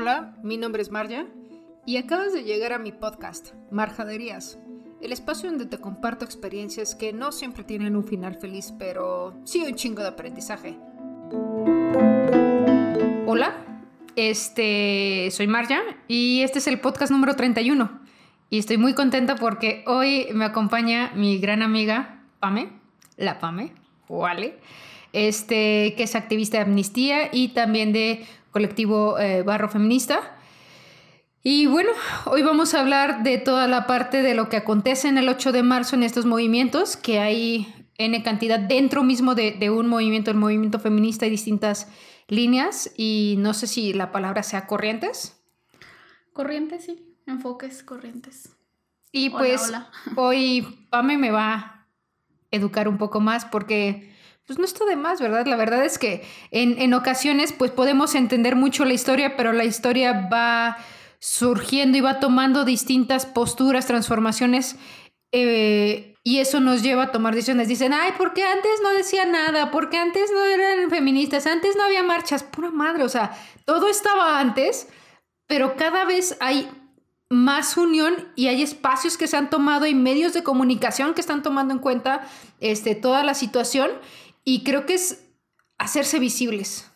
Hola, mi nombre es Marja y acabas de llegar a mi podcast, Marjaderías, el espacio donde te comparto experiencias que no siempre tienen un final feliz, pero sí un chingo de aprendizaje. Hola, este soy Marja y este es el podcast número 31 y estoy muy contenta porque hoy me acompaña mi gran amiga Pame, la Pame, Wale, este, que es activista de amnistía y también de colectivo eh, Barro Feminista. Y bueno, hoy vamos a hablar de toda la parte de lo que acontece en el 8 de marzo en estos movimientos, que hay N cantidad dentro mismo de, de un movimiento, el movimiento feminista y distintas líneas. Y no sé si la palabra sea corrientes. Corrientes, sí. Enfoques, corrientes. Y pues hoy Pame me va a educar un poco más porque pues no está de más, ¿verdad? La verdad es que en, en, ocasiones pues podemos entender mucho la historia, pero la historia va surgiendo y va tomando distintas posturas, transformaciones, eh, y eso nos lleva a tomar decisiones. Dicen, ay, ¿por qué antes no decía nada? ¿Por qué antes no eran feministas? Antes no había marchas, pura madre, o sea, todo estaba antes, pero cada vez hay más unión y hay espacios que se han tomado y medios de comunicación que están tomando en cuenta este, toda la situación y creo que es hacerse visibles.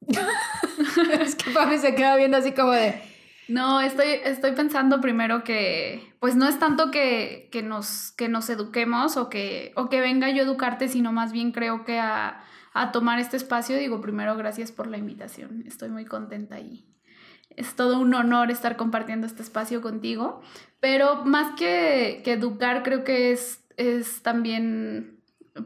es que Pame se queda viendo así como de... No, estoy, estoy pensando primero que, pues no es tanto que, que, nos, que nos eduquemos o que, o que venga yo a educarte, sino más bien creo que a, a tomar este espacio, digo primero gracias por la invitación, estoy muy contenta y es todo un honor estar compartiendo este espacio contigo, pero más que, que educar creo que es, es también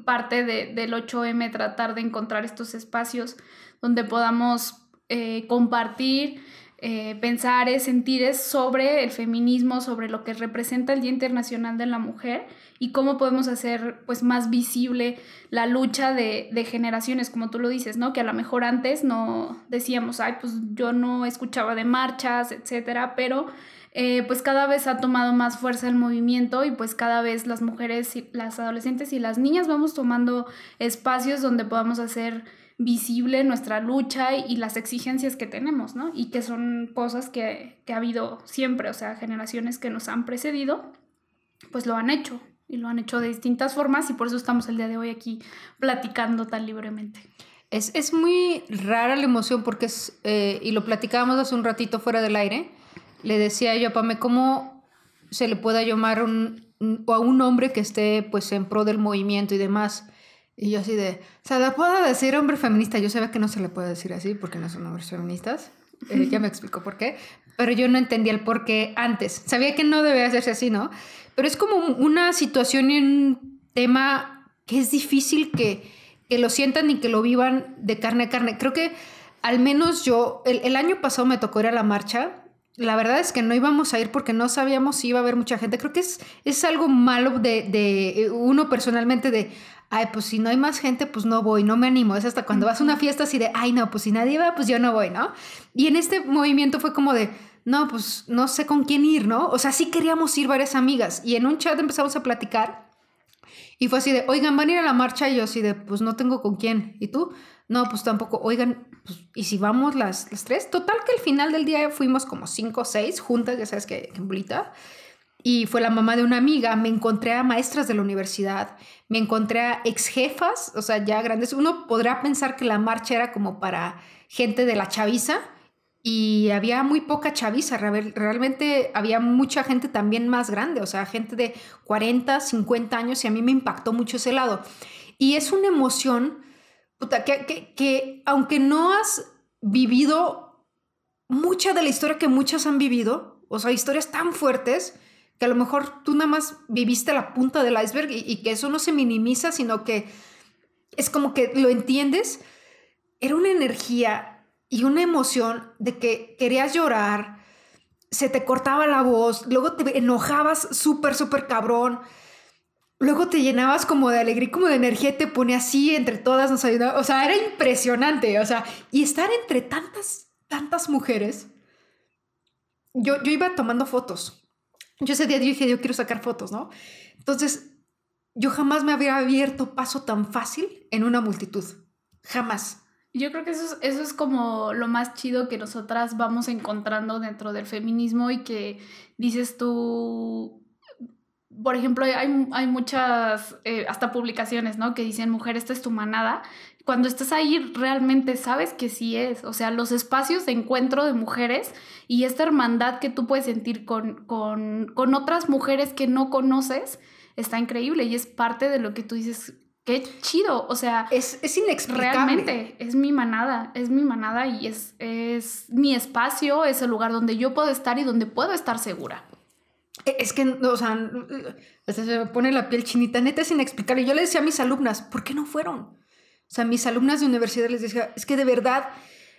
parte de, del 8M tratar de encontrar estos espacios donde podamos eh, compartir eh, pensares, sentires sobre el feminismo, sobre lo que representa el Día Internacional de la Mujer y cómo podemos hacer pues más visible la lucha de, de, generaciones, como tú lo dices, ¿no? Que a lo mejor antes no decíamos, ay, pues yo no escuchaba de marchas, etcétera, pero eh, pues cada vez ha tomado más fuerza el movimiento y pues cada vez las mujeres, las adolescentes y las niñas vamos tomando espacios donde podamos hacer visible nuestra lucha y, las exigencias que tenemos, ¿no? Y que son cosas que, que ha habido siempre, o sea, generaciones que nos han precedido, pues lo han hecho y lo han hecho de distintas formas y por eso estamos el día de hoy aquí platicando tan libremente. Es, es muy rara la emoción porque es, eh, y lo platicábamos hace un ratito fuera del aire, le decía yo a Pame, ¿cómo se le puede llamar un, a un hombre que esté pues en pro del movimiento y demás? Y yo así de, o sea, ¿le puedo decir hombre feminista? Yo sabía que no se le puede decir así porque no son hombres feministas. Eh, ya me explicó por qué. Pero yo no entendía el por qué antes. Sabía que no debe hacerse así, ¿no? Pero es como una situación y un tema que es difícil que, que lo sientan y que lo vivan de carne a carne. Creo que al menos yo, el, el año pasado me tocó ir a la marcha la verdad es que no íbamos a ir porque no sabíamos si iba a haber mucha gente. Creo que es, es algo malo de, de, uno personalmente de, ay, pues si no hay más gente, pues no voy, no me animo. Es hasta cuando vas a una fiesta así de, ay, no, pues si nadie va, pues yo no voy, ¿no? Y en este movimiento fue como de, no, pues no sé con quién ir, ¿no? O sea, sí queríamos ir varias amigas y en un chat empezamos a platicar y fue así de, oigan, van a ir a la marcha y yo así de, pues no tengo con quién. ¿Y tú? No, pues tampoco, oigan, pues, ¿y si vamos las, las tres? Total que al final del día fuimos como cinco o seis juntas, ya sabes que, en bolita. Y fue la mamá de una amiga, me encontré a maestras de la universidad, me encontré a ex jefas, o sea, ya grandes. Uno podrá pensar que la marcha era como para gente de la chaviza, y había muy poca chaviza, realmente había mucha gente también más grande, o sea, gente de 40, 50 años y a mí me impactó mucho ese lado. Y es una emoción que, que, aunque no has vivido mucha de la historia que muchas han vivido, o sea, historias tan fuertes, que a lo mejor tú nada más viviste la punta del iceberg y, que eso no se minimiza, sino que es como que lo entiendes, era una energía y una emoción de que querías llorar, se te cortaba la voz, luego te enojabas súper, súper cabrón luego te llenabas como de alegría, como de energía, y te pone así entre todas, nos ayudaba. O sea, era impresionante. O sea, y estar entre tantas, tantas mujeres. Yo, yo iba tomando fotos. Yo ese día dije, yo quiero sacar fotos, ¿no? Entonces, yo jamás me había abierto paso tan fácil en una multitud. Jamás. Yo creo que eso es, eso es como lo más chido que nosotras vamos encontrando dentro del feminismo y que dices tú, por ejemplo, hay, hay muchas, eh, hasta publicaciones, ¿no? Que dicen, mujer, esta es tu manada. Cuando estás ahí, realmente sabes que sí es. O sea, los espacios de encuentro de mujeres y esta hermandad que tú puedes sentir con, con, con otras mujeres que no conoces, está increíble y es parte de lo que tú dices, qué chido, o sea, es, es inexplicable. Realmente es mi manada, es mi manada y es, es mi espacio, es el lugar donde yo puedo estar y donde puedo estar segura. E, es que, o sea, se me pone la piel chinita, neta es inexplicable. Yo le decía a mis alumnas, ¿por qué no fueron? O sea, mis alumnas de universidad les decía, es que de verdad,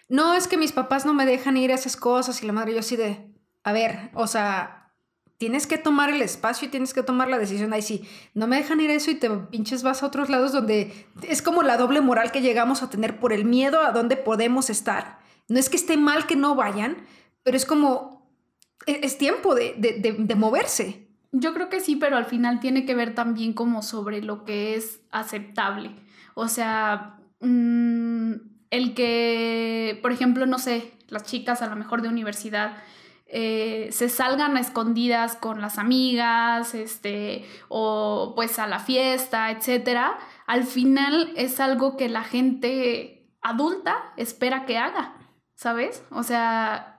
no es que mis papás no me dejan ir a esas cosas y la madre yo así de, a ver, o sea, tienes que tomar el espacio y tienes que tomar la decisión. Ahí sí, no me dejan ir a eso y te pinches vas a otros lados donde es como la doble moral que llegamos a tener por el miedo a dónde podemos estar. No es que esté mal que no vayan, pero es como, e-, es, tiempo de, de, moverse. Yo creo que sí, pero al final tiene que ver también como sobre lo que es aceptable. O sea, mm, el que, por ejemplo, no sé, las chicas a lo mejor de universidad eh, se salgan a escondidas con las amigas, este, o pues a la fiesta, etcétera, al final es algo que la gente adulta espera que haga, ¿sabes? O sea,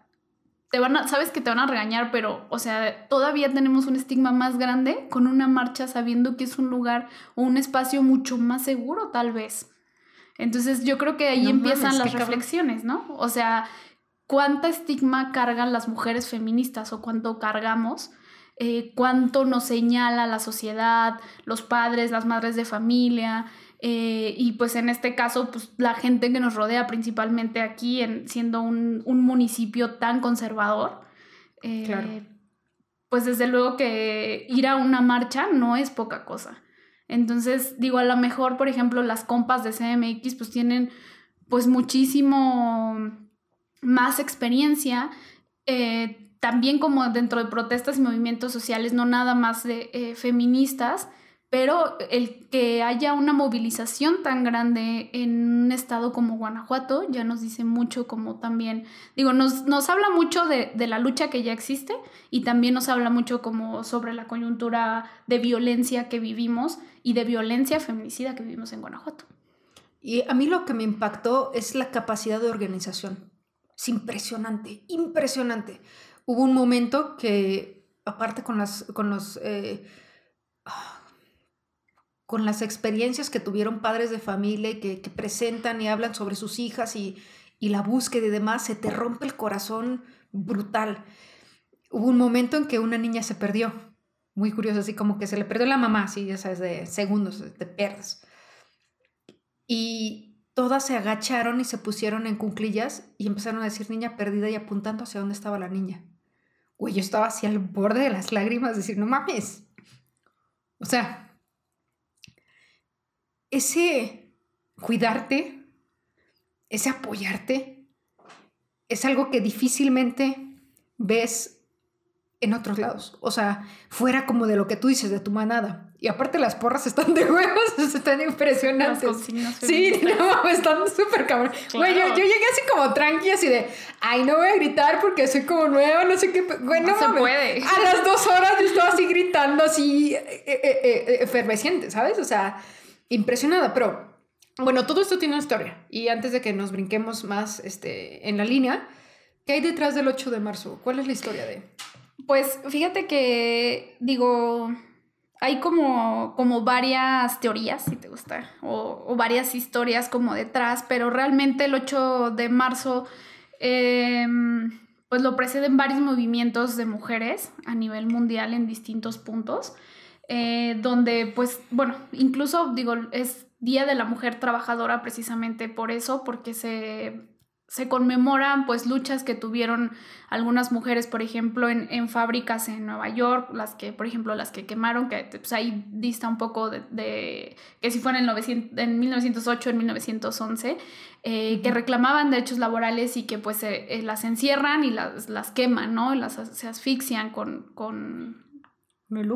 te van a, sabes que te van a regañar, pero, o sea, todavía tenemos un estigma más grande con una marcha sabiendo que es un lugar o un espacio mucho más seguro, tal vez. Entonces yo creo que ahí empiezan las reflexiones, ¿no? O sea, cuánta estigma cargan las mujeres feministas o cuánto cargamos, eh, cuánto nos señala la sociedad, los padres, las madres de familia. Eh, y pues en este caso, pues la gente que nos rodea, principalmente aquí, en, siendo un, municipio tan conservador, eh, pues desde luego que ir a una marcha no es poca cosa. Entonces, digo, a lo mejor, por ejemplo, las compas de CMX pues tienen pues muchísimo más experiencia, eh, también como dentro de protestas y movimientos sociales, no nada más de eh, feministas, pero el que haya una movilización tan grande en un estado como Guanajuato ya nos dice mucho como también, digo, nos, nos habla mucho de, de, la lucha que ya existe y también nos habla mucho como sobre la coyuntura de violencia que vivimos y de violencia feminicida que vivimos en Guanajuato. Y a mí lo que me impactó es la capacidad de organización. Es impresionante, impresionante. Hubo un momento que, aparte con las, con los, eh, con las experiencias que tuvieron padres de familia y que, presentan y hablan sobre sus hijas y, la búsqueda y demás, se te rompe el corazón brutal. Hubo un momento en que una niña se perdió, muy curioso, así como que se le perdió la mamá, así ya sabes, de segundos, te pierdes. Y todas se agacharon y se pusieron en cunclillas y empezaron a decir niña perdida y apuntando hacia dónde estaba la niña. Güey, yo estaba así al borde de las lágrimas, decir, no mames. O sea, ese cuidarte, ese apoyarte, es algo que difícilmente ves en otros lados. O sea, fuera como de lo que tú dices, de tu manada. Y aparte las porras están de huevos, están impresionantes. sí, no, están súper cabrón. Güey, yo, llegué así como tranqui, así de, ay, no voy a gritar porque soy como nueva, no sé qué. Güey, no, se puede. A las dos horas yo estaba así gritando, así, eh, eh, eh, efervesciente, ¿sabes? O sea, impresionada. Pero, bueno, todo esto tiene una historia. Y antes de que nos brinquemos más este, en la línea, ¿qué hay detrás del 8 de marzo? ¿Cuál es la historia de...? Pues fíjate que, digo, hay como, como varias teorías, si te gusta, o, varias historias como detrás, pero realmente el 8 de marzo, em, pues lo preceden varios movimientos de mujeres a nivel mundial en distintos puntos, eh, donde pues, bueno, incluso digo, es Día de la Mujer Trabajadora precisamente por eso, porque se se conmemoran pues luchas que tuvieron algunas mujeres, por ejemplo, en, en, fábricas en Nueva York, las que, por ejemplo, las que quemaron, que pues, ahí dista un poco de, que si fue en, el 900, en 1908, en 1911, eh, que reclamaban derechos laborales y que pues eh, las encierran y las, las queman, ¿no? Las, se asfixian con, con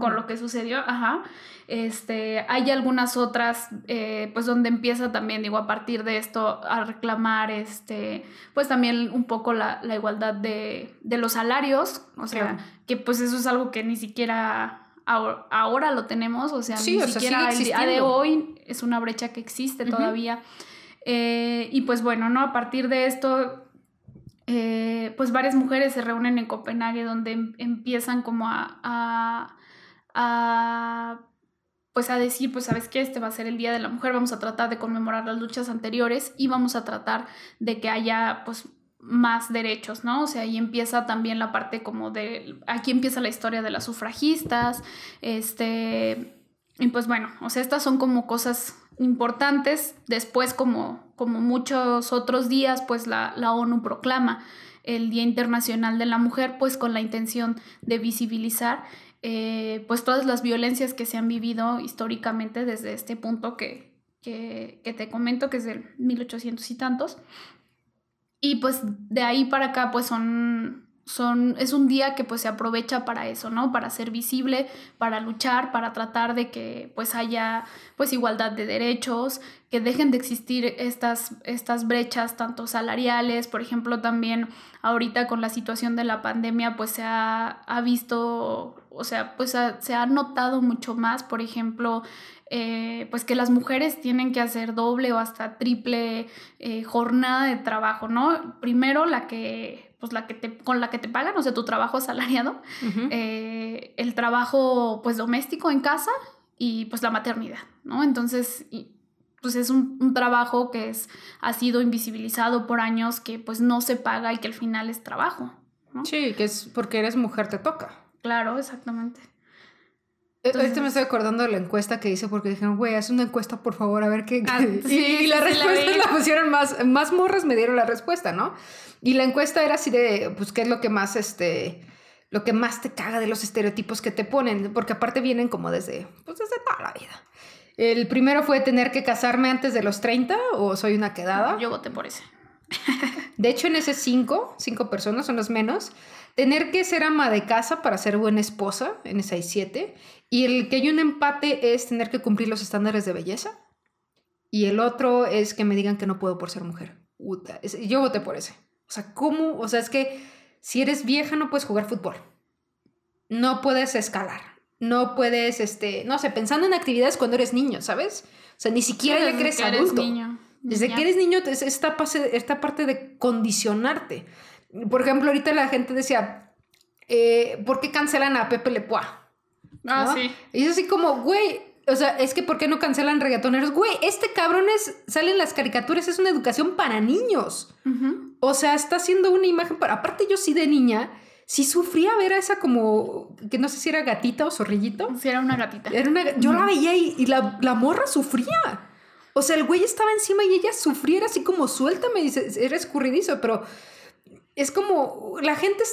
con lo que sucedió, ajá. Este, hay algunas otras, eh, pues donde empieza también, digo, a partir de esto a reclamar, este, pues también un poco la, igualdad de, los salarios, o sea, que pues eso es algo que ni siquiera ahora, lo tenemos, o sea, ni siquiera el día de hoy es una brecha que existe todavía. Eh, y pues bueno, ¿no? A partir de esto, eh, pues varias mujeres se reúnen en Copenhague donde em, empiezan como a, a, pues a decir, pues sabes qué, este va a ser el Día de la Mujer, vamos a tratar de conmemorar las luchas anteriores y vamos a tratar de que haya pues más derechos, ¿no? O sea, ahí empieza también la parte como de, aquí empieza la historia de las sufragistas, este, y pues bueno, o sea, estas son como cosas importantes. Después, como, como muchos otros días, pues la, la ONU proclama el Día Internacional de la Mujer, pues con la intención de visibilizar eh, pues todas las violencias que se han vivido históricamente desde este punto que, que, que, te comento, que es del 1800 y tantos. Y pues de ahí para acá pues son son, es un día que pues se aprovecha para eso, ¿no? Para ser visible, para luchar, para tratar de que pues haya pues igualdad de derechos, que dejen de existir estas, estas brechas tanto salariales, por ejemplo también ahorita con la situación de la pandemia pues se ha, visto, o sea, pues se ha notado mucho más, por ejemplo, eh, pues que las mujeres tienen que hacer doble o hasta triple eh, jornada de trabajo, ¿no? Primero la que pues la que te, con la que te pagan, o sea, tu trabajo asalariado, eh, el trabajo pues doméstico en casa y pues la maternidad, ¿no? Entonces, pues es un, trabajo que es, ha sido invisibilizado por años, que pues no se paga y que al final es trabajo, ¿no? Sí, que es porque eres mujer te toca. Claro, exactamente. Entonces, me estoy acordando de la encuesta que hice porque dijeron, güey, haz una encuesta, por favor, a ver qué. Ah, y, la respuesta la, pusieron más, más morras me dieron la respuesta, ¿no? Y la encuesta era así de, pues, ¿qué es lo que más, este, lo que más te caga de los estereotipos que te ponen? Porque aparte vienen como desde, pues, desde toda la vida. El primero fue tener que casarme antes de los 30 o soy una quedada. Yo voté por ese. De hecho, en ese cinco, cinco personas son los menos, tener que ser ama de casa para ser buena esposa, en ese hay siete, y el que hay un empate es tener que cumplir los estándares de belleza, y el otro es que me digan que no puedo por ser mujer. yo voté por ese. O sea, ¿cómo? O sea, es que si eres vieja no puedes jugar fútbol, no puedes escalar, no puedes, este, no sé, pensando en actividades cuando eres niño, ¿sabes? O sea, ni siquiera ya crees adulto. Niño. Desde que eres niño, esta, esta parte de condicionarte. Por ejemplo, ahorita la gente decía, eh, ¿por qué cancelan a Pepe Le Ah, sí. Y es así como, güey, o sea, es que ¿por qué no cancelan reggaetoneros? Güey, este cabrón es, salen las caricaturas, es una educación para niños. O sea, está haciendo una imagen para... Aparte yo sí de niña, sí sufría ver a esa como, que no sé si era gatita o zorrillito. Sí, era una gatita. Era una, yo la veía y, la, la morra sufría. O sea, el güey estaba encima y ella sufriera así como suéltame, dice, era escurridizo, pero es como la gente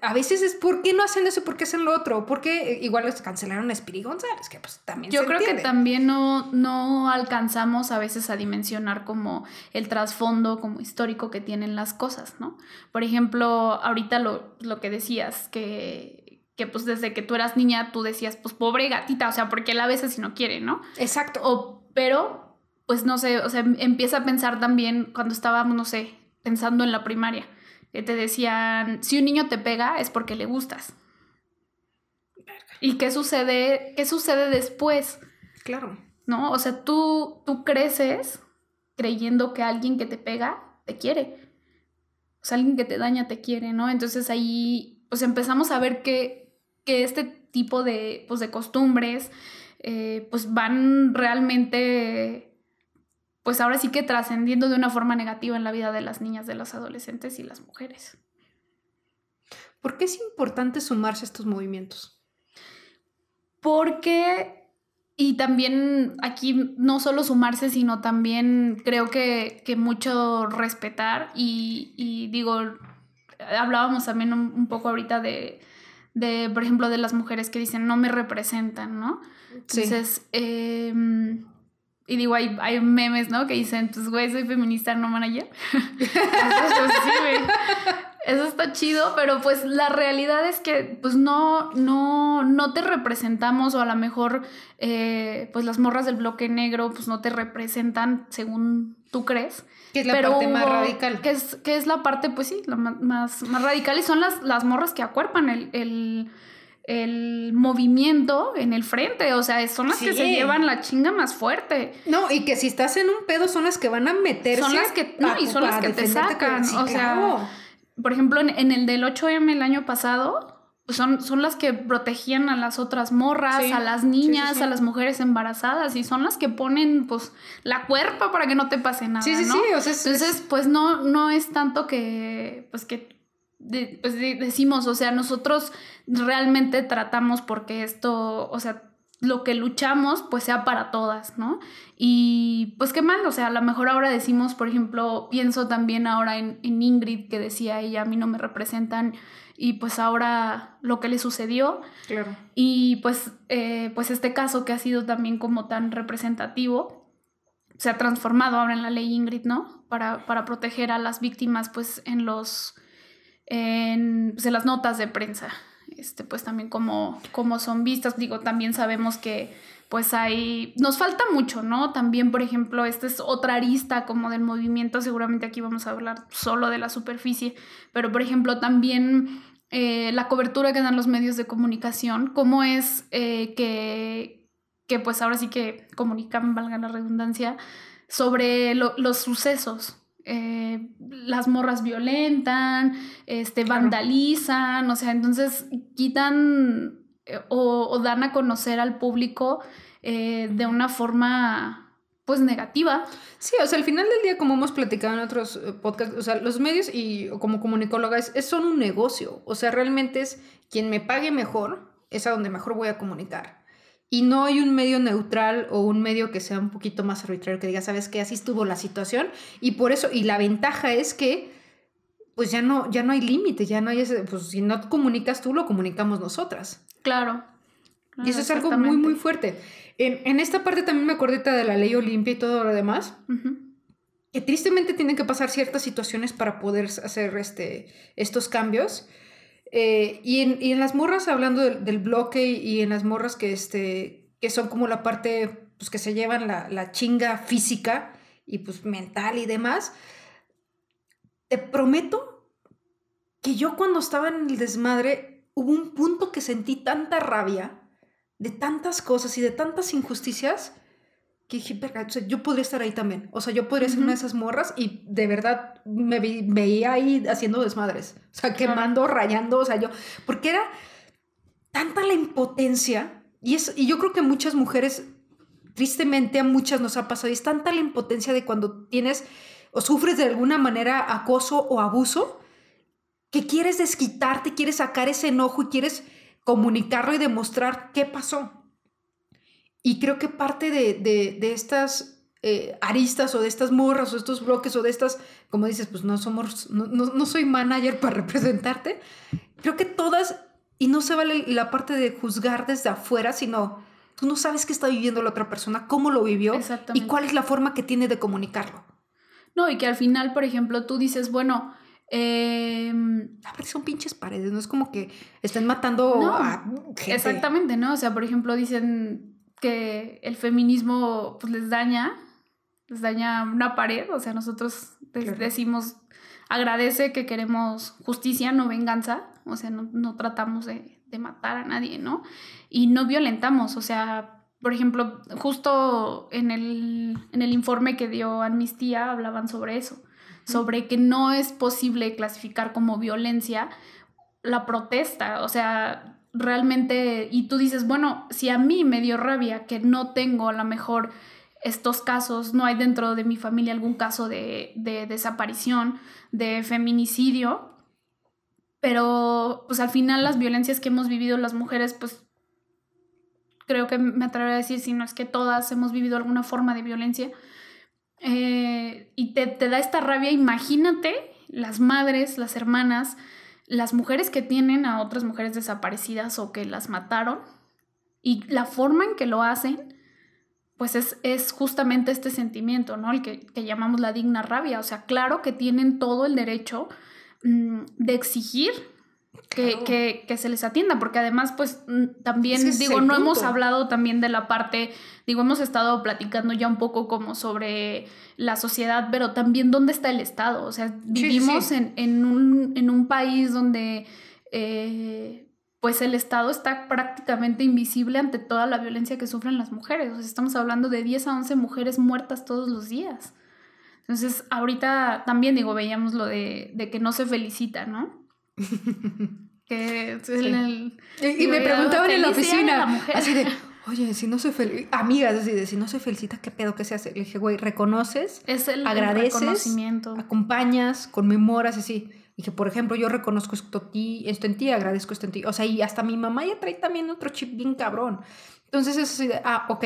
a veces es ¿por qué no hacen eso? ¿Por qué hacen lo otro? ¿Por qué igual les cancelaron a González? Que pues también Yo creo que también no, no alcanzamos a veces a dimensionar como el trasfondo como histórico que tienen las cosas, ¿no? Por ejemplo, ahorita lo, lo que decías, que, que pues desde que tú eras niña tú decías, pues pobre gatita, o sea, ¿por qué la besas si no quiere, no? Exacto. O, pero pues no sé, o sea, empieza a pensar también cuando estábamos, no sé, pensando en la primaria, que te decían, si un niño te pega es porque le gustas. ¿Y qué sucede, qué sucede después? Claro. ¿No? O sea, tú, tú creces creyendo que alguien que te pega te quiere. O sea, alguien que te daña te quiere, ¿no? Entonces ahí, pues empezamos a ver que, que este tipo de, pues, de costumbres, eh, pues van realmente pues ahora sí que trascendiendo de una forma negativa en la vida de las niñas, de los adolescentes y las mujeres. ¿Por qué es importante sumarse a estos movimientos? Porque, y también aquí no solo sumarse, sino también creo que, mucho respetar y, digo, hablábamos también un, poco ahorita de, de, por ejemplo, de las mujeres que dicen no me representan, ¿no? Entonces, em, y digo, hay, hay memes, ¿no? Que dicen, pues, güey, soy feminista, no manager. Pues, sí, güey. Eso está chido, pero pues la realidad es que pues no, no, no te representamos o a lo mejor eh, pues las morras del bloque negro pues no te representan según tú crees. Que es la parte más radical. Que es, que es la parte, pues sí, la más, más, radical y son las, las morras que acuerpan el, el, el, movimiento en el frente. O sea, son las que se llevan la chinga más fuerte. No, y que si estás en un pedo son las que van a meterse. Son las que, no, y son las que te sacan. o sea por ejemplo, en, el del 8M el año pasado, son, son las que protegían a las otras morras, a las niñas, a las mujeres embarazadas y son las que ponen pues la cuerpa para que no te pase nada. Sí, sí, sí. Entonces, pues no, no es tanto que, pues que pues decimos, o sea, nosotros realmente tratamos porque esto, o sea, lo que luchamos pues sea para todas, ¿no? Y pues qué mal, o sea, a lo mejor ahora decimos, por ejemplo, pienso también ahora en, Ingrid que decía ella, a mí no me representan y pues ahora lo que le sucedió. Claro. Y pues, eh, pues este caso que ha sido también como tan representativo, se ha transformado ahora en la ley Ingrid, ¿no? Para, para proteger a las víctimas pues en los, en, pues, en las notas de prensa este, pues también como, como son vistas, digo, también sabemos que pues hay, nos falta mucho, ¿no? También, por ejemplo, esta es otra arista como del movimiento, seguramente aquí vamos a hablar solo de la superficie, pero por ejemplo también eh, la cobertura que dan los medios de comunicación, cómo es eh, que, que pues ahora sí que comunican, valga la redundancia, sobre los sucesos, eh, las morras violentan, este, vandalizan, o sea, entonces quitan eh, o, dan a conocer al público eh, de una forma pues negativa. Sí, o sea, al final del día, como hemos platicado en otros podcasts, o sea, los medios y como comunicóloga es, son un negocio, o sea, realmente es quien me pague mejor, es a donde mejor voy a comunicar. Y no hay un medio neutral o un medio que sea un poquito más arbitrario, que diga, sabes que así estuvo la situación. Y por eso, y la ventaja es que, pues ya no, ya no hay límite, ya no hay ese, pues si no comunicas tú, lo comunicamos nosotras. Claro. y eso es algo muy, muy fuerte. En, en, esta parte también me acordé de la ley Olimpia y todo lo demás. Que tristemente tienen que pasar ciertas situaciones para poder hacer este, estos cambios. Eh, y, en, las morras, hablando del, bloque y en las morras que, este, que son como la parte, pues que se llevan la, chinga física y pues mental y demás, te prometo que yo cuando estaba en el desmadre hubo un punto que sentí tanta rabia de tantas cosas y de tantas injusticias que dije, yo podría estar ahí también. O sea, yo podría ser una de esas morras y de verdad me veía ahí haciendo desmadres. O sea, quemando, rayando, o sea, yo, porque era tanta la impotencia y, es, y yo creo que muchas mujeres, tristemente a muchas nos ha pasado, y es tanta la impotencia de cuando tienes o sufres de alguna manera acoso o abuso, que quieres desquitarte, quieres sacar ese enojo y quieres comunicarlo y demostrar qué pasó. Y creo que parte de, de, estas eh, aristas o de estas morras o estos bloques o de estas, como dices, pues no somos, no, no, soy manager para representarte. Creo que todas, y no se vale la parte de juzgar desde afuera, sino tú no sabes qué está viviendo la otra persona, cómo lo vivió y cuál es la forma que tiene de comunicarlo. No, y que al final, por ejemplo, tú dices, bueno, eh, son pinches paredes, no es como que estén matando a gente. Exactamente, ¿no? O sea, por ejemplo, dicen, que el feminismo pues, les daña, les daña una pared, o sea, nosotros decimos, agradece que queremos justicia, no venganza, o sea, no, tratamos de, matar a nadie, ¿no? Y no violentamos, o sea, por ejemplo, justo en el, en el informe que dio Amnistía hablaban sobre eso, sobre que no es posible clasificar como violencia la protesta, o sea, realmente, y tú dices, bueno, si a mí me dio rabia que no tengo a lo mejor estos casos, no hay dentro de mi familia algún caso de, desaparición, de feminicidio, pero pues al final las violencias que hemos vivido las mujeres, pues creo que me atrevería a decir, si no es que todas hemos vivido alguna forma de violencia, eh, y te, te da esta rabia, imagínate las madres, las hermanas, las mujeres que tienen a otras mujeres desaparecidas o que las mataron y la forma en que lo hacen, pues es, justamente este sentimiento, ¿no? El que, llamamos la digna rabia. O sea, claro que tienen todo el derecho mm, de exigir que, que, se les atienda, porque además, pues también, digo, no hemos hablado también de la parte, digo, hemos estado platicando ya un poco como sobre la sociedad, pero también dónde está el Estado, o sea, vivimos En, en, un, en, un, país donde... Eh, pues el Estado está prácticamente invisible ante toda la violencia que sufren las mujeres. O sea, estamos hablando de 10 a 11 mujeres muertas todos los días. Entonces, ahorita también, digo, veíamos lo de, de que no se felicita, ¿no? que es el, y, me preguntaban en la oficina, así de, oye, si no se felicita, amigas, así de, si no se felicita, ¿qué pedo que se hace? Le dije, güey, reconoces, es el, agradeces, reconocimiento. acompañas, conmemoras, así. Y que, por ejemplo, yo reconozco esto, esto en ti, agradezco esto en ti. O sea, y hasta mi mamá ya trae también otro chip bien cabrón. Entonces es así de, ah, ok.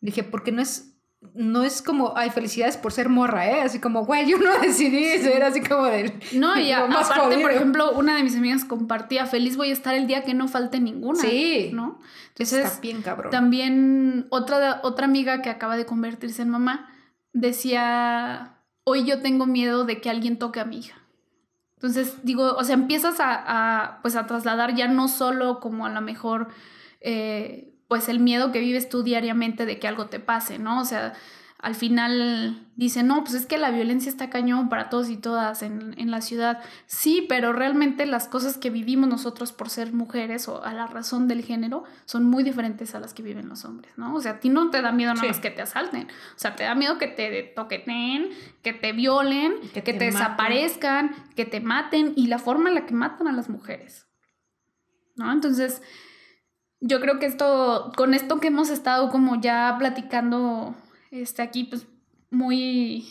Dije, porque no es no es como, ay, felicidades por ser morra, ¿eh? Así como, güey, yo no decidí ser así como del... No, y aparte, por ejemplo, una de mis amigas compartía, feliz voy a estar el día que no falte ninguna. Sí. ¿No? Entonces, está bien cabrón. También otra, otra amiga que acaba de convertirse en mamá decía, hoy yo tengo miedo de que alguien toque a mi hija. Entonces, digo, o sea, empiezas a, pues a trasladar ya no solo como a lo mejor... Eh, pues el miedo que vives tú diariamente de que algo te pase, ¿no? O sea, al final dicen, no, pues es que la violencia está cañón para todos y todas en, la ciudad. Sí, pero realmente las cosas que vivimos nosotros por ser mujeres o a la razón del género son muy diferentes a las que viven los hombres, ¿no? O sea, a ti no te da miedo nada más que te asalten. O sea, te da miedo que te toqueten, que te violen, que, te, desaparezcan, que te maten y la forma en la que matan a las mujeres. ¿No? Entonces, yo creo que esto, con esto que hemos estado como ya platicando este, aquí, pues muy,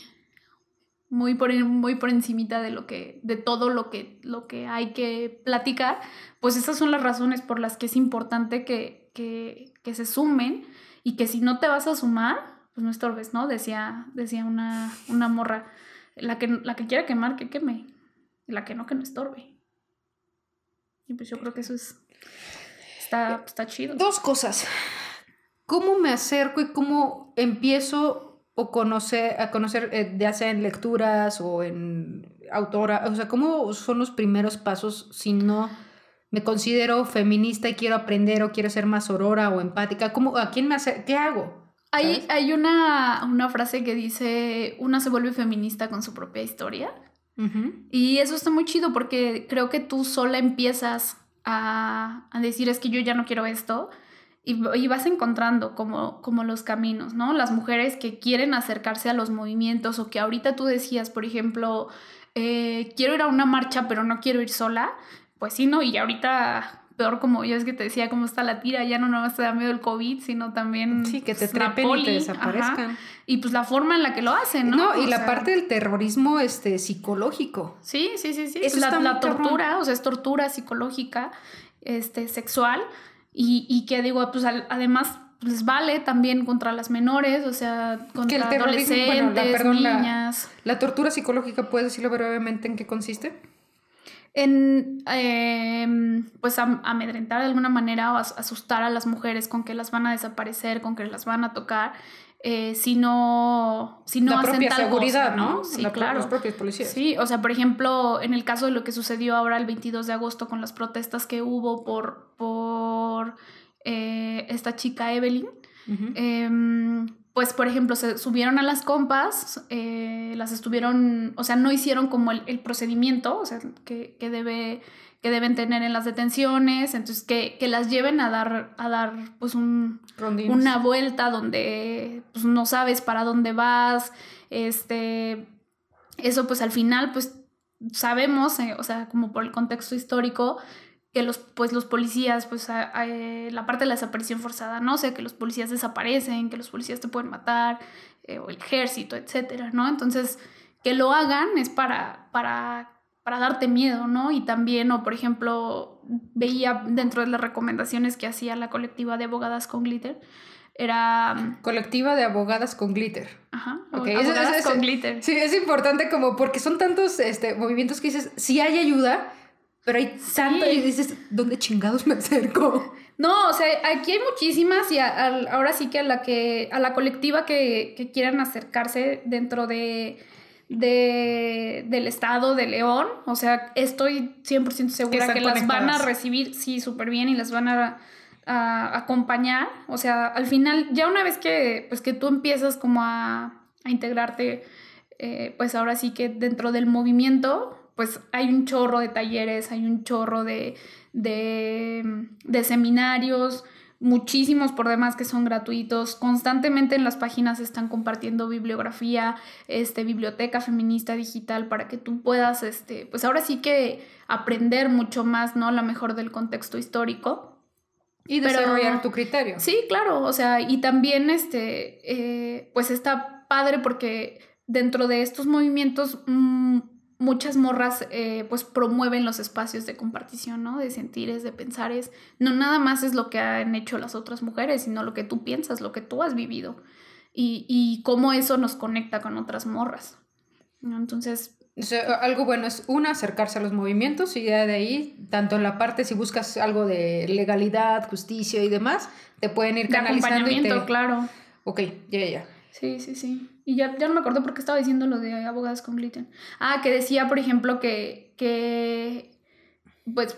muy por, muy por encimita de lo que, de todo lo que, lo que hay que platicar, pues esas son las razones por las que es importante que, que, que se sumen y que si no te vas a sumar, pues no estorbes, ¿no? Decía, decía una, una morra, la que, la que quiera quemar, que queme, la que no, que no estorbe. Y pues yo creo que eso es está, chido. Dos cosas. ¿Cómo me acerco y cómo empiezo o conocer, a conocer, eh, ya sea en lecturas o en autora? O sea, ¿cómo son los primeros pasos si no me considero feminista y quiero aprender o quiero ser más aurora o empática? ¿Cómo, ¿A quién me hace, qué hago? Hay, hay una, una, frase que dice, una se vuelve feminista con su propia historia. Y eso está muy chido porque creo que tú sola empiezas a, decir es que yo ya no quiero esto y, vas encontrando como, como los caminos, ¿no? Las mujeres que quieren acercarse a los movimientos o que ahorita tú decías, por ejemplo, eh, quiero ir a una marcha pero no quiero ir sola, pues sí, ¿no? Y ahorita peor como yo es que te decía cómo está la tira, ya no más te da miedo el COVID, sino también sí, que te pues, trapen y te desaparezcan. Y pues la forma en la que lo hacen, ¿no? No, y la parte del terrorismo este psicológico. Sí, sí, sí, sí. Eso pues, la, la tortura, o sea, es tortura psicológica, este, sexual, y, y que digo, pues además les vale también contra las menores, o sea, contra el adolescentes, niñas. La, la tortura psicológica, ¿puedes decirlo brevemente en qué consiste? En em, pues amedrentar de alguna manera o asustar a las mujeres con que las van a desaparecer, con que las van a tocar, eh, si no, si no la hacen propia seguridad, ¿no? Sí, claro. Los propios policías. Sí, o sea, por ejemplo, en el caso de lo que sucedió ahora el 22 de agosto con las protestas que hubo por, por eh, esta chica Evelyn, pues, por ejemplo, se subieron a las compas, eh, las estuvieron, o sea, no hicieron como el, procedimiento, o sea, que, debe, que deben tener en las detenciones, entonces que, las lleven a dar, a dar pues un, una vuelta donde pues, no sabes para dónde vas, este, eso pues al final pues sabemos, eh, o sea, como por el contexto histórico, que los, pues, los policías, pues eh, la parte de la desaparición forzada, ¿no? O sea, que los policías desaparecen, que los policías te pueden matar, eh, o el ejército, etcétera, ¿no? Entonces, que lo hagan es para, para, para darte miedo, ¿no? Y también, o por ejemplo, veía dentro de las recomendaciones que hacía la colectiva de abogadas con glitter, era... Colectiva de abogadas con glitter. Ajá. Abogadas con glitter. Sí, es importante como porque son tantos este, movimientos que dices, si hay ayuda, pero hay tanto y dices, ¿dónde chingados me acerco? No, o sea, aquí hay muchísimas y ahora sí que a la que a la colectiva que, que quieran acercarse dentro de, de, del estado de León. O sea, estoy 100% segura que, las van a recibir, sí, súper bien y las van a, acompañar. O sea, al final, ya una vez que, pues, que tú empiezas como a, a integrarte, eh, pues ahora sí que dentro del movimiento, pues hay un chorro de talleres, hay un chorro de, de, de seminarios, muchísimos por demás que son gratuitos. Constantemente en las páginas están compartiendo bibliografía, este, biblioteca feminista digital para que tú puedas, este, pues ahora sí que aprender mucho más, ¿no? La mejor del contexto histórico. Y desarrollar tu criterio. Sí, claro, o sea, y también este, eh, pues está padre porque dentro de estos movimientos mm, muchas morras eh, pues promueven los espacios de compartición, ¿no? De sentires, de pensares. No nada más es lo que han hecho las otras mujeres, sino lo que tú piensas, lo que tú has vivido y, y cómo eso nos conecta con otras morras. Entonces... algo bueno es, una, acercarse a los movimientos y ya de ahí, tanto en la parte, si buscas algo de legalidad, justicia y demás, te pueden ir canalizando. y te... claro. Ok, ya, ya. Sí, sí, sí. Y ya, ya no me acuerdo por qué estaba diciendo lo de abogadas con gluten. Ah, que decía, por ejemplo, que, que pues,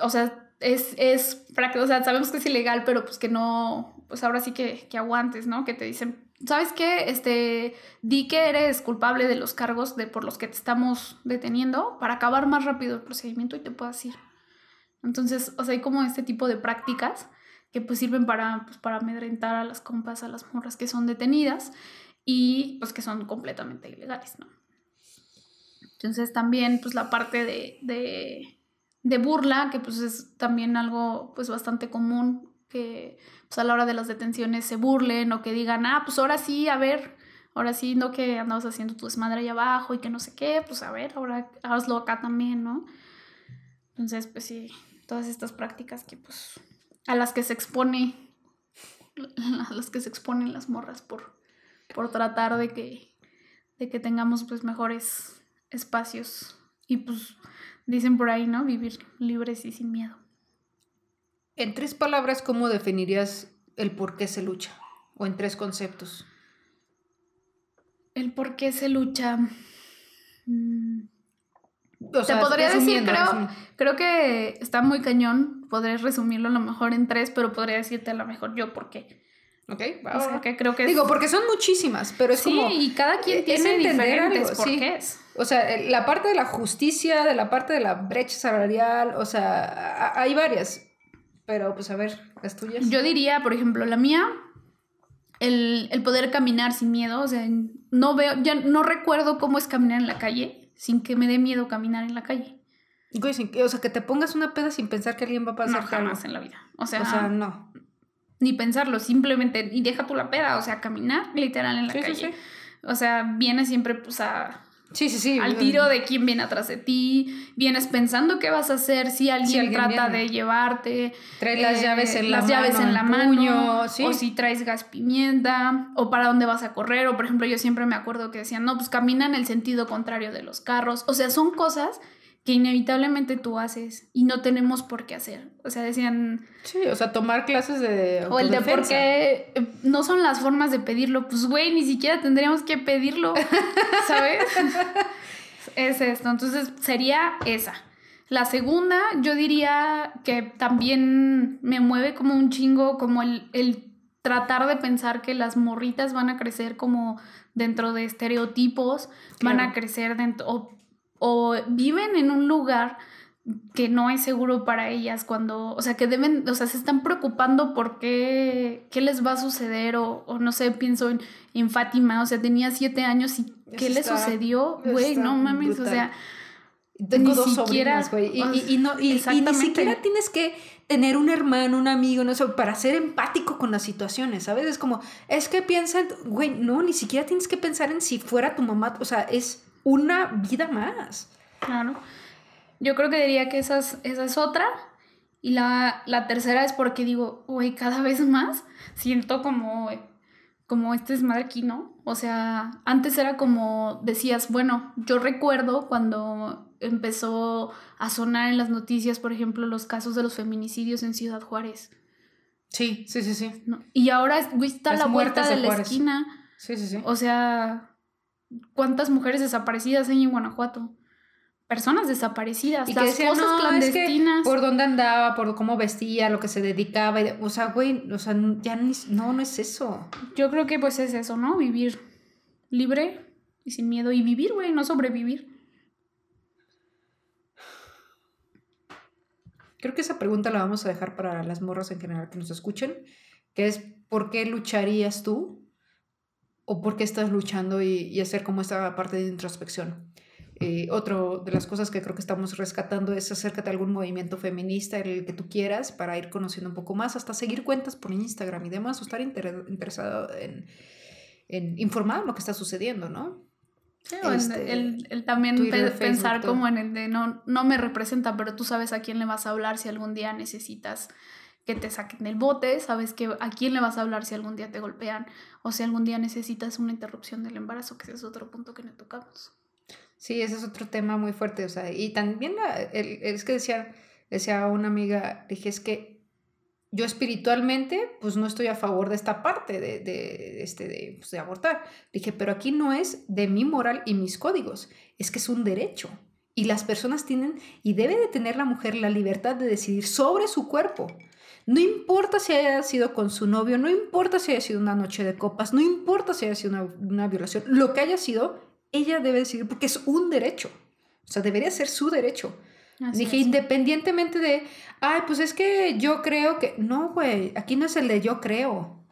o sea, es, es o sea, sabemos que es ilegal, pero pues que no, pues ahora sí que, que aguantes, ¿no? Que te dicen, ¿sabes qué? Este, di que eres culpable de los cargos de, por los que te estamos deteniendo para acabar más rápido el procedimiento y te puedas ir. Entonces, o sea, hay como este tipo de prácticas que pues sirven para, pues, para amedrentar a las compas, a las morras que son detenidas y pues que son completamente ilegales, ¿no? Entonces también pues la parte de, de, burla, que pues es también algo pues bastante común, que pues a la hora de las detenciones se burlen o que digan, ah, pues ahora sí, a ver, ahora sí, no que andabas haciendo tu desmadre ahí abajo y que no sé qué, pues a ver, ahora hazlo acá también, ¿no? Entonces pues sí, todas estas prácticas que pues a las que se expone, a las que se exponen las morras por, por tratar de que, de que tengamos pues mejores espacios y pues dicen por ahí, ¿no? Vivir libres y sin miedo. En tres palabras, ¿cómo definirías el por qué se lucha? O en tres conceptos. El por qué se lucha. Mm, te podría decir, creo, creo que está muy cañón. Podré resumirlo a lo mejor en tres, pero podría decirte a lo mejor yo por qué. Ok, o sea, que creo que Digo, porque son muchísimas, pero es sí, y cada quien tiene diferentes por qué O sea, la parte de la justicia, de la parte de la brecha salarial, o sea, hay varias. Pero, pues, a ver, las tuyas. Yo diría, por ejemplo, la mía, el, el poder caminar sin miedo. O sea, no veo, ya no recuerdo cómo es caminar en la calle sin que me dé miedo caminar en la calle. o sea, que te pongas una peda sin pensar que alguien va a pasar. No, jamás en la vida. O sea, o sea, no. Ni pensarlo, simplemente, y deja tú la peda, o sea, caminar literal en la calle. O sea, vienes siempre pues a Sí, sí, sí. Al tiro de quién viene atrás de ti. Vienes pensando qué vas a hacer si alguien, trata de llevarte. Traes las llaves en la las mano. llaves en la mano. O si traes gas pimienta. O para dónde vas a correr. O por ejemplo, yo siempre me acuerdo que decían, no, pues camina en el sentido contrario de los carros. O sea, son cosas que inevitablemente tú haces y no tenemos por qué hacer. O sea, decían... Sí, o sea, tomar clases de... O el de por qué eh, no son las formas de pedirlo. Pues, güey, ni siquiera tendríamos que pedirlo, ¿sabes? es esto. Entonces, sería esa. La segunda, yo diría que también me mueve como un chingo, como el, el tratar de pensar que las morritas van a crecer como dentro de estereotipos, van a crecer dentro, o viven en un lugar que no es seguro para ellas cuando, o sea, que deben, o sea, se están preocupando por qué, qué les va a suceder o, no sé, pienso en, Fátima, o sea, tenía siete años y ¿qué le sucedió? Güey, no mames, o sea... Tengo dos sobrinas, güey, y, no, y, ni siquiera tienes que tener un hermano, un amigo, no sé, para ser empático con las situaciones, ¿sabes? Es como, es que piensan, güey, no, ni siquiera tienes que pensar en si fuera tu mamá, o sea, es una vida más. Claro. Yo creo que diría que esa es, esa es otra. Y la, tercera es porque digo, güey, cada vez más siento como, como este es aquí, ¿no? O sea, antes era como decías, bueno, yo recuerdo cuando empezó a sonar en las noticias, por ejemplo, los casos de los feminicidios en Ciudad Juárez. Sí, sí, sí, sí. Y ahora, güey, está la vuelta de la esquina. Sí, sí, sí. O sea, ¿Cuántas mujeres desaparecidas hay en Guanajuato? Personas desaparecidas, Y las decían, cosas no, es que clandestinas. por dónde andaba, por cómo vestía, lo que se dedicaba. y o sea, güey, o sea, ya ni, no, no es eso. Yo creo que pues es eso, ¿no? Vivir libre y sin miedo. Y vivir, güey, no sobrevivir. Creo que esa pregunta la vamos a dejar para las morras en general que nos escuchen, que es ¿por qué lucharías tú? ¿O por qué estás luchando y, y hacer como esta parte de introspección? Eh, otro de las cosas que creo que estamos rescatando es acércate a algún movimiento feminista, el que tú quieras, para ir conociendo un poco más, hasta seguir cuentas por Instagram y demás, o estar inter- interesado en, en informar lo que está sucediendo, ¿no? Sí, Este, el, el también Twitter, pe- pensar Facebook, como en el de no, no me representa, pero tú sabes a quién le vas a hablar si algún día necesitas que te saquen del bote, sabes que a quién le vas a hablar si algún día te golpean o si algún día necesitas una interrupción del embarazo, que ese es otro punto que no tocamos. Sí, ese es otro tema muy fuerte, o sea, y también el- es que decía, decía una amiga, dije, es que yo espiritualmente, pues no estoy a favor de esta parte de, este, pues, de abortar. Dije, pero aquí no es de mi moral y mis códigos, es que es un derecho. Y las personas tienen, y debe de tener la mujer la libertad de decidir sobre su cuerpo. No importa si haya sido con su novio, no importa si haya sido una noche de copas, no importa si haya sido una, una violación, lo que haya sido, ella debe decidir porque es un derecho. O sea, debería ser su derecho. Así Dije, es. independientemente de, ay, pues es que yo creo que. No, güey, aquí no es el de yo creo.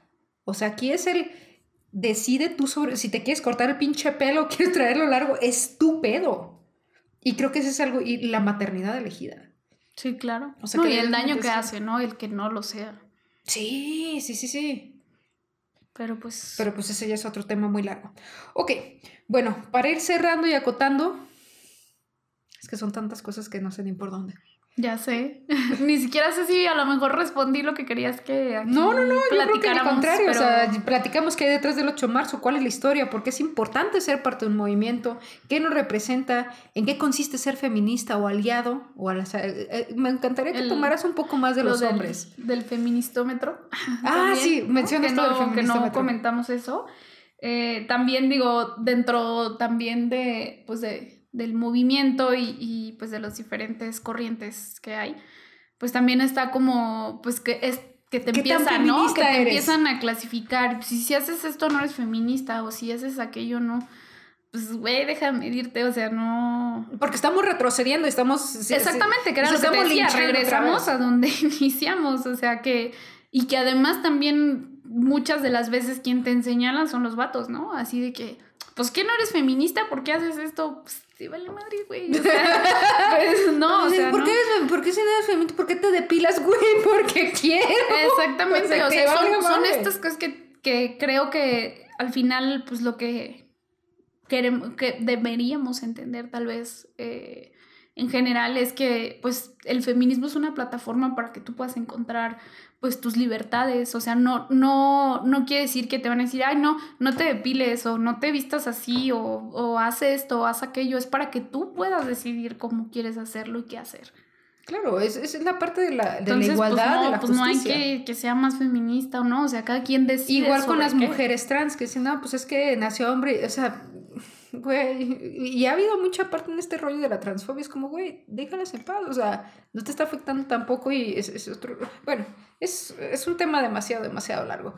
O sea, aquí es el. Decide tú sobre. Si te quieres cortar el pinche pelo, quieres traerlo largo, es tu pedo. Y creo que ese es algo. Y la maternidad elegida. Sí, claro. O sea, No, que y el daño que hace, ¿no? El que no lo sea. Sí, sí, sí, sí. Pero pues... Pero pues ese ya es otro tema muy largo. Ok, bueno, para ir cerrando y acotando. Es que son tantas cosas que no sé ni por dónde. Ya sé. Ni siquiera sé si a lo mejor respondí lo que querías que aquí No, no, no, yo creo que al contrario, pero- o sea, platicamos qué hay detrás del 8 de marzo, cuál es la historia, por qué es importante ser parte de un movimiento, qué nos representa, en qué consiste ser feminista o aliado, o a las- eh, eh, me encantaría que El- tomaras un poco más de lo los del- hombres. Del feministómetro. Ah, también, sí, mencionas todo el no, que no comentamos eso. Eh, también digo, dentro también de, pues de, del movimiento y, y, pues de las diferentes corrientes que hay, pues también está como, pues que es que te ¿Qué empiezan, ¿no? Que te eres? empiezan a clasificar. Si, si haces esto no eres feminista o si haces aquello no. Pues, güey, déjame irte, o sea, no... Porque estamos retrocediendo, estamos... Exactamente, que era lo que te decía, regresamos a donde iniciamos, o sea que, y que además también muchas de las veces quien te señalan son los vatos, ¿no? Así de que, pues que no eres feminista, ¿por qué haces esto? Pues te vale madre, güey. O sea, pues no, o sea, ¿Por, no. qué, eres- ¿Por qué si no eres feminista? ¿Por qué te depilas, güey? Porque quiero. Exactamente, O sea, o son, estas cosas que, que creo que al final, pues lo que queremos, que deberíamos entender tal vez eh, en general es que pues el feminismo es una plataforma para que tú puedas encontrar pues tus libertades, o sea, no, no, no quiere decir que te van a decir, ay, no, no te depiles o no te vistas así o, o haz esto o haz aquello, es para que tú puedas decidir cómo quieres hacerlo y qué hacer. Claro, es, es la parte de la, de Entonces, la igualdad, pues no, de la pues no hay justicia. que, que sea más feminista o no, o sea, cada quien decide. Igual con las qué. mujeres trans que dicen, no, pues es que nació hombre, o sea, güey, y ha habido mucha parte en este rollo de la transfobia, es como, güey, déjalas en paz, o sea, no te está afectando tampoco y es, es otro, bueno, es, es un tema demasiado, demasiado largo.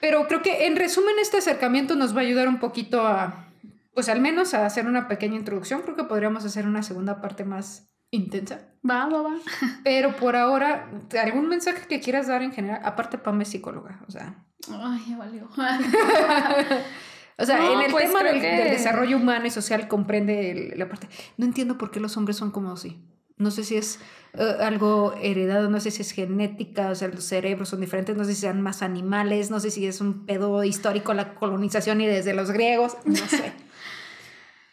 Pero creo que en resumen este acercamiento nos va a ayudar un poquito a, pues al menos a hacer una pequeña introducción, creo que podríamos hacer una segunda parte más intensa. Va, va, va. Pero por ahora, ¿algún mensaje que quieras dar en general? Aparte, Pam es psicóloga, o sea... Ay, ya valió. O sea, No, en el pues tema del, que- del desarrollo humano y social comprende el- la parte. No entiendo por qué los hombres son como así. No sé si es eh, algo heredado, no sé si es genética, o sea, los cerebros son diferentes, no sé si sean más animales, no sé si es un pedo histórico la colonización y desde los griegos, no sé.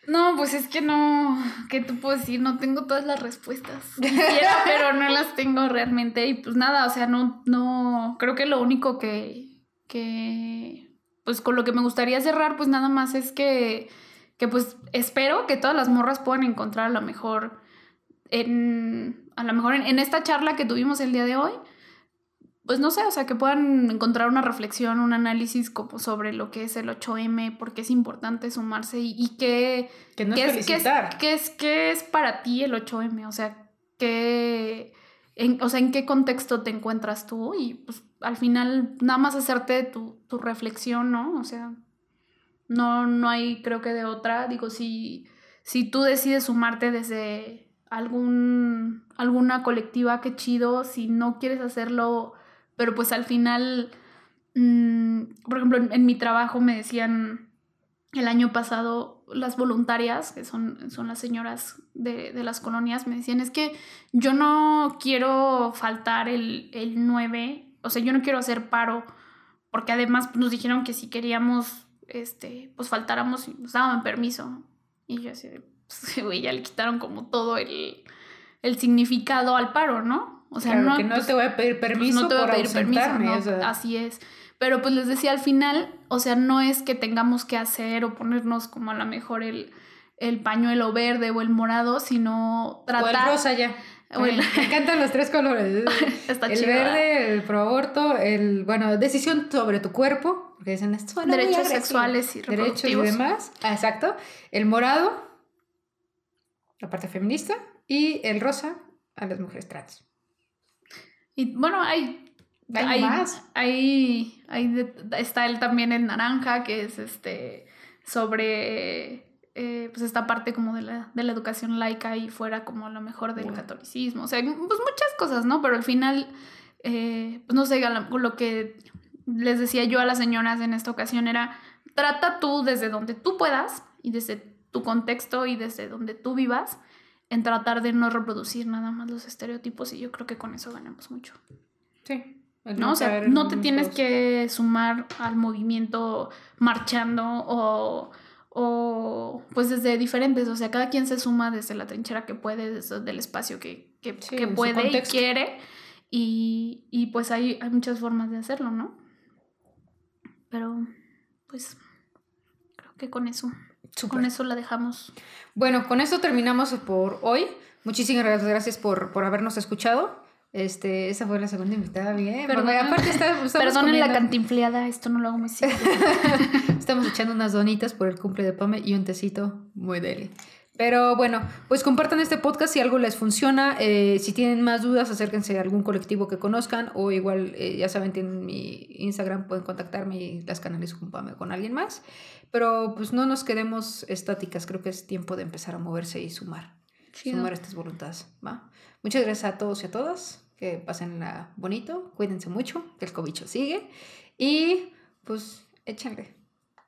No, pues es que no, ¿qué te puedo decir? No tengo todas las respuestas. Quisiera, pero no las tengo realmente. Y pues nada, o sea, no, no, creo que lo único que, que, pues con lo que me gustaría cerrar, pues nada más es que, que pues espero que todas las morras puedan encontrar a lo mejor en, a lo mejor en, en esta charla que tuvimos el día de hoy, pues no sé, o sea, que puedan encontrar una reflexión, un análisis como sobre lo que es el 8M, por qué es importante sumarse y, y qué, Que no qué, es, qué, es, qué es- qué es para ti el 8M, o sea, qué, en, o sea, en qué contexto te encuentras tú y pues al final nada más hacerte tu, tu reflexión, ¿no? O sea, no, no hay creo que de otra, digo, si, si tú decides sumarte desde algún, alguna colectiva, qué chido, si no quieres hacerlo, pero pues al final, mm, por ejemplo, en, en mi trabajo me decían el año pasado las voluntarias, que son, son las señoras de, de las colonias, me decían, es que yo no quiero faltar el, el 9, o sea, yo no quiero hacer paro, porque además pues, nos dijeron que si queríamos, este, pues faltáramos y nos daban permiso. Y yo así, pues, güey, ya le quitaron como todo el, el significado al paro, ¿no? O sea, Claro, no, que no pues, te voy a pedir pues, permiso no te voy por a pedir permiso, ausentarme, ¿no? o sea. así es. Pero pues les decía al final, o sea, no es que tengamos que hacer o ponernos como a lo mejor el, el pañuelo verde o el morado, sino O el tratar... rosa ya. el- Me encantan los tres colores. Está el verde, el pro aborto, el, bueno, decisión sobre tu cuerpo, porque dicen esto Derechos sexuales y derechos y reproductivos. demás. Ah, exacto. El morado, la parte feminista, y el rosa a las mujeres trans. Y bueno, hay... Hay más. Hay, hay está el, también el naranja, que es este sobre eh, pues esta parte como de la, de la educación laica y fuera como lo mejor del Bueno. catolicismo. O sea, pues muchas cosas, ¿no? Pero al final, eh, pues no sé, lo que les decía yo a las señoras en esta ocasión era, trata tú desde donde tú puedas y desde tu contexto y desde donde tú vivas en tratar de no reproducir nada más los estereotipos y yo creo que con eso ganamos mucho. Sí. ¿No? O sea, no te tienes que sumar al movimiento marchando o, o pues desde diferentes, o sea, cada quien se suma desde la trinchera que puede, desde el espacio que, que, Sí, puede y quiere y, y pues hay, hay muchas formas de hacerlo, ¿no? Pero pues creo que con eso, con eso la dejamos. Bueno, con esto terminamos por hoy. Muchísimas gracias por, por habernos escuchado. Este, esa fue la segunda invitada, bien. Perdón. porque aparte está, Perdonen la comiendo- cantinfleada, esto no lo hago muy. Estamos echando unas donitas por el cumple de Pame y un tecito muy deli. Pero bueno, pues compartan este podcast si algo les funciona. Eh, si tienen más dudas, acérquense a algún colectivo que conozcan o igual, eh, ya saben, tienen mi Instagram, pueden contactarme y las canales con Pame con alguien más. Pero pues no nos quedemos estáticas, creo que es tiempo de empezar a moverse y sumar. Chido. Sumar estas voluntades. ¿va? Muchas gracias a todos y a todas. Que pasen la bonito, cuídense mucho, que el cobicho sigue. Y pues échenle,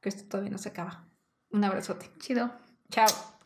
que esto todavía no se acaba. Un abrazote. Chido. Chao.